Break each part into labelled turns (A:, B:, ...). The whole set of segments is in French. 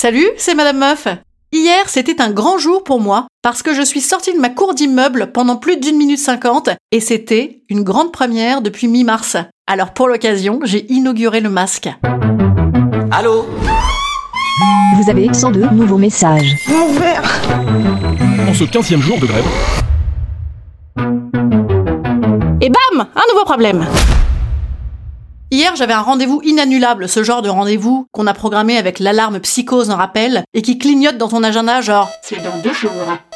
A: Salut, c'est Madame Meuf. Hier, c'était un grand jour pour moi parce que je suis sortie de ma cour d'immeuble pendant plus d'une minute cinquante et c'était une grande première depuis mi-mars. Alors pour l'occasion, j'ai inauguré le masque.
B: Allô
C: Vous avez 102 nouveaux messages.
D: En ce 15e jour de grève,
A: Et bam Un nouveau problème Hier, j'avais un rendez-vous inannulable, ce genre de rendez-vous qu'on a programmé avec l'alarme psychose en rappel et qui clignote dans ton agenda genre
E: C'est dans deux jours.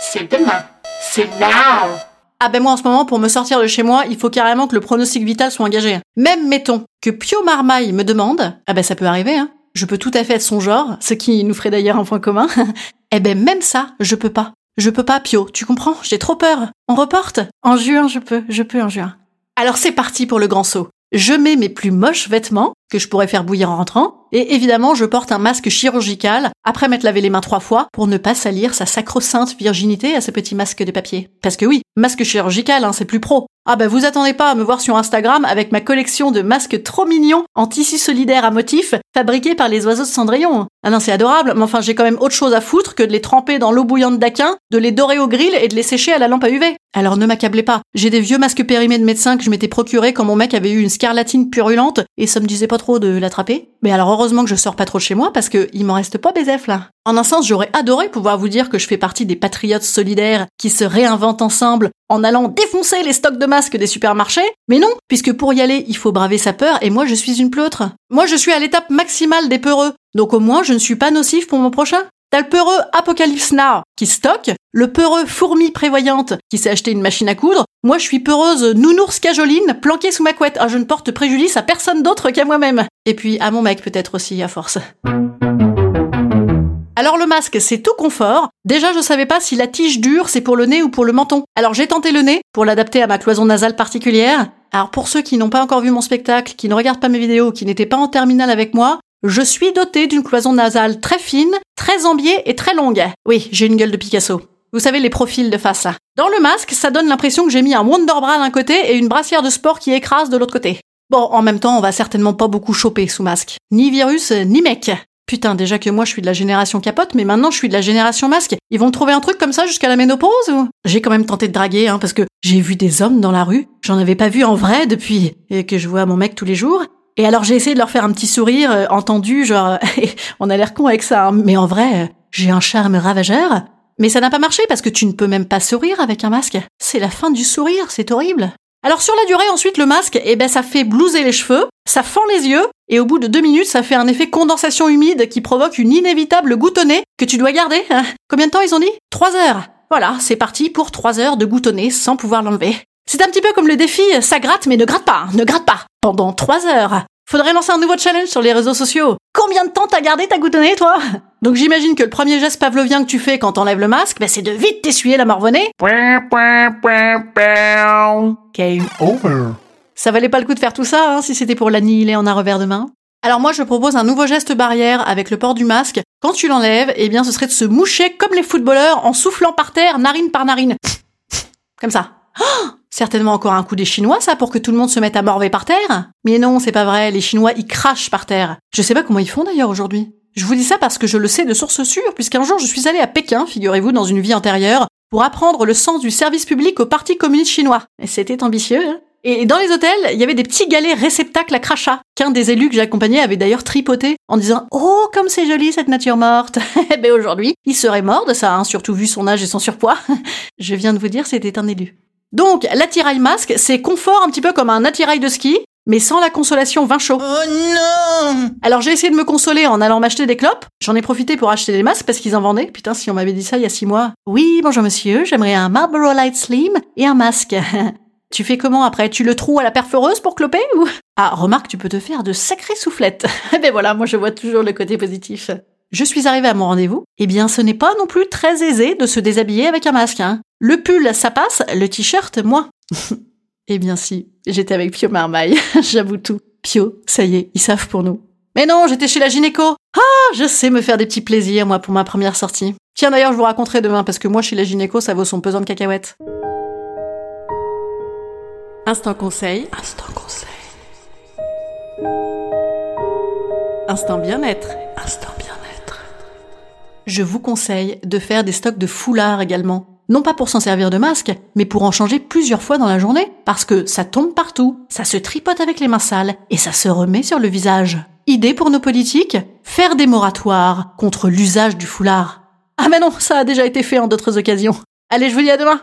E: C'est demain. C'est now.
A: Ah ben moi en ce moment, pour me sortir de chez moi, il faut carrément que le pronostic vital soit engagé. Même mettons que Pio Marmaille me demande, ah ben ça peut arriver, hein. Je peux tout à fait être son genre, ce qui nous ferait d'ailleurs un point commun. eh ben même ça, je peux pas. Je peux pas, Pio, tu comprends? J'ai trop peur. On reporte? En juin, je peux, je peux en juin. Alors c'est parti pour le grand saut. Je mets mes plus moches vêtements, que je pourrais faire bouillir en rentrant, et évidemment je porte un masque chirurgical, après m'être lavé les mains trois fois, pour ne pas salir sa sacro-sainte virginité à ce petit masque de papier. Parce que oui, masque chirurgical, hein, c'est plus pro. Ah bah vous attendez pas à me voir sur Instagram avec ma collection de masques trop mignons en tissu solidaire à motifs fabriqués par les oiseaux de Cendrillon. Ah non c'est adorable, mais enfin j'ai quand même autre chose à foutre que de les tremper dans l'eau bouillante d'Aquin, de les dorer au grill et de les sécher à la lampe à UV. Alors ne m'accablez pas, j'ai des vieux masques périmés de médecin que je m'étais procuré quand mon mec avait eu une scarlatine purulente et ça me disait pas trop de l'attraper. Mais alors heureusement que je sors pas trop chez moi parce que il m'en reste pas bézef là. En un sens, j'aurais adoré pouvoir vous dire que je fais partie des patriotes solidaires qui se réinventent ensemble en allant défoncer les stocks de masques des supermarchés, mais non, puisque pour y aller, il faut braver sa peur et moi je suis une pleutre. Moi je suis à l'étape maximale des peureux, donc au moins je ne suis pas nocif pour mon prochain. T'as le peureux Apocalypse Now qui stocke, le peureux fourmi prévoyante qui s'est acheté une machine à coudre, moi je suis peureuse nounours cajoline planquée sous ma couette, ah je ne porte préjudice à personne d'autre qu'à moi-même. Et puis à mon mec peut-être aussi à force. Alors le masque, c'est tout confort. Déjà, je savais pas si la tige dure, c'est pour le nez ou pour le menton. Alors j'ai tenté le nez pour l'adapter à ma cloison nasale particulière. Alors pour ceux qui n'ont pas encore vu mon spectacle, qui ne regardent pas mes vidéos, qui n'étaient pas en terminale avec moi, je suis dotée d'une cloison nasale très fine, très embiée et très longue. Oui, j'ai une gueule de Picasso. Vous savez les profils de face. Dans le masque, ça donne l'impression que j'ai mis un Wonderbra d'un côté et une brassière de sport qui écrase de l'autre côté. Bon, en même temps, on va certainement pas beaucoup choper sous masque. Ni virus, ni mec. Putain, déjà que moi je suis de la génération capote, mais maintenant je suis de la génération masque. Ils vont trouver un truc comme ça jusqu'à la ménopause ou? J'ai quand même tenté de draguer, hein, parce que j'ai vu des hommes dans la rue. J'en avais pas vu en vrai depuis et que je vois mon mec tous les jours. Et alors j'ai essayé de leur faire un petit sourire, euh, entendu, genre, on a l'air con avec ça, hein. mais en vrai, j'ai un charme ravageur. Mais ça n'a pas marché parce que tu ne peux même pas sourire avec un masque. C'est la fin du sourire, c'est horrible. Alors sur la durée, ensuite, le masque, eh ben, ça fait blouser les cheveux, ça fend les yeux, et au bout de deux minutes, ça fait un effet condensation humide qui provoque une inévitable goutonnée que tu dois garder. Hein. Combien de temps ils ont dit? Trois heures. Voilà, c'est parti pour trois heures de goutonner sans pouvoir l'enlever. C'est un petit peu comme le défi, ça gratte mais ne gratte pas, ne gratte pas, pendant trois heures. Faudrait lancer un nouveau challenge sur les réseaux sociaux. Combien de temps t'as gardé ta goutonnée, toi? Donc j'imagine que le premier geste pavlovien que tu fais quand t'enlèves le masque, bah, c'est de vite t'essuyer la morvonnée.
D: game over.
A: Ça valait pas le coup de faire tout ça, hein, si c'était pour l'annihiler en un revers de main? Alors moi, je propose un nouveau geste barrière avec le port du masque. Quand tu l'enlèves, eh bien, ce serait de se moucher comme les footballeurs en soufflant par terre, narine par narine. Comme ça. Oh Certainement encore un coup des Chinois, ça, pour que tout le monde se mette à morver par terre. Mais non, c'est pas vrai, les Chinois, ils crachent par terre. Je sais pas comment ils font d'ailleurs aujourd'hui. Je vous dis ça parce que je le sais de source sûre, puisqu'un jour je suis allée à Pékin, figurez-vous, dans une vie antérieure, pour apprendre le sens du service public au Parti communiste chinois. Et c'était ambitieux, hein Et dans les hôtels, il y avait des petits galets réceptacles à crachat, qu'un des élus que j'accompagnais avait d'ailleurs tripoté en disant Oh, comme c'est joli cette nature morte Eh ben aujourd'hui, il serait mort de ça, hein, surtout vu son âge et son surpoids. Je viens de vous dire, c'était un élu. Donc, l'attirail masque, c'est confort un petit peu comme un attirail de ski, mais sans la consolation vin chaud.
F: Oh non
A: Alors j'ai essayé de me consoler en allant m'acheter des clopes. J'en ai profité pour acheter des masques parce qu'ils en vendaient. Putain, si on m'avait dit ça il y a six mois. Oui, bonjour monsieur, j'aimerais un Marlboro Light Slim et un masque. tu fais comment après? Tu le trous à la perforeuse pour cloper ou? Ah, remarque, tu peux te faire de sacrées soufflettes. ben voilà, moi je vois toujours le côté positif. Je suis arrivée à mon rendez-vous. Eh bien, ce n'est pas non plus très aisé de se déshabiller avec un masque. Hein. Le pull, ça passe, le t-shirt, moi. Eh bien si, j'étais avec Pio Marmaille, j'avoue tout. Pio, ça y est, ils savent pour nous. Mais non, j'étais chez la gynéco. Ah, je sais me faire des petits plaisirs, moi, pour ma première sortie. Tiens, d'ailleurs, je vous raconterai demain, parce que moi, chez la gynéco, ça vaut son pesant de cacahuètes. Instant conseil. Instant conseil. Instant bien-être. Instant bien-être. Je vous conseille de faire des stocks de foulards également non pas pour s'en servir de masque, mais pour en changer plusieurs fois dans la journée, parce que ça tombe partout, ça se tripote avec les mains sales, et ça se remet sur le visage. Idée pour nos politiques? Faire des moratoires contre l'usage du foulard. Ah mais non, ça a déjà été fait en d'autres occasions. Allez, je vous dis à demain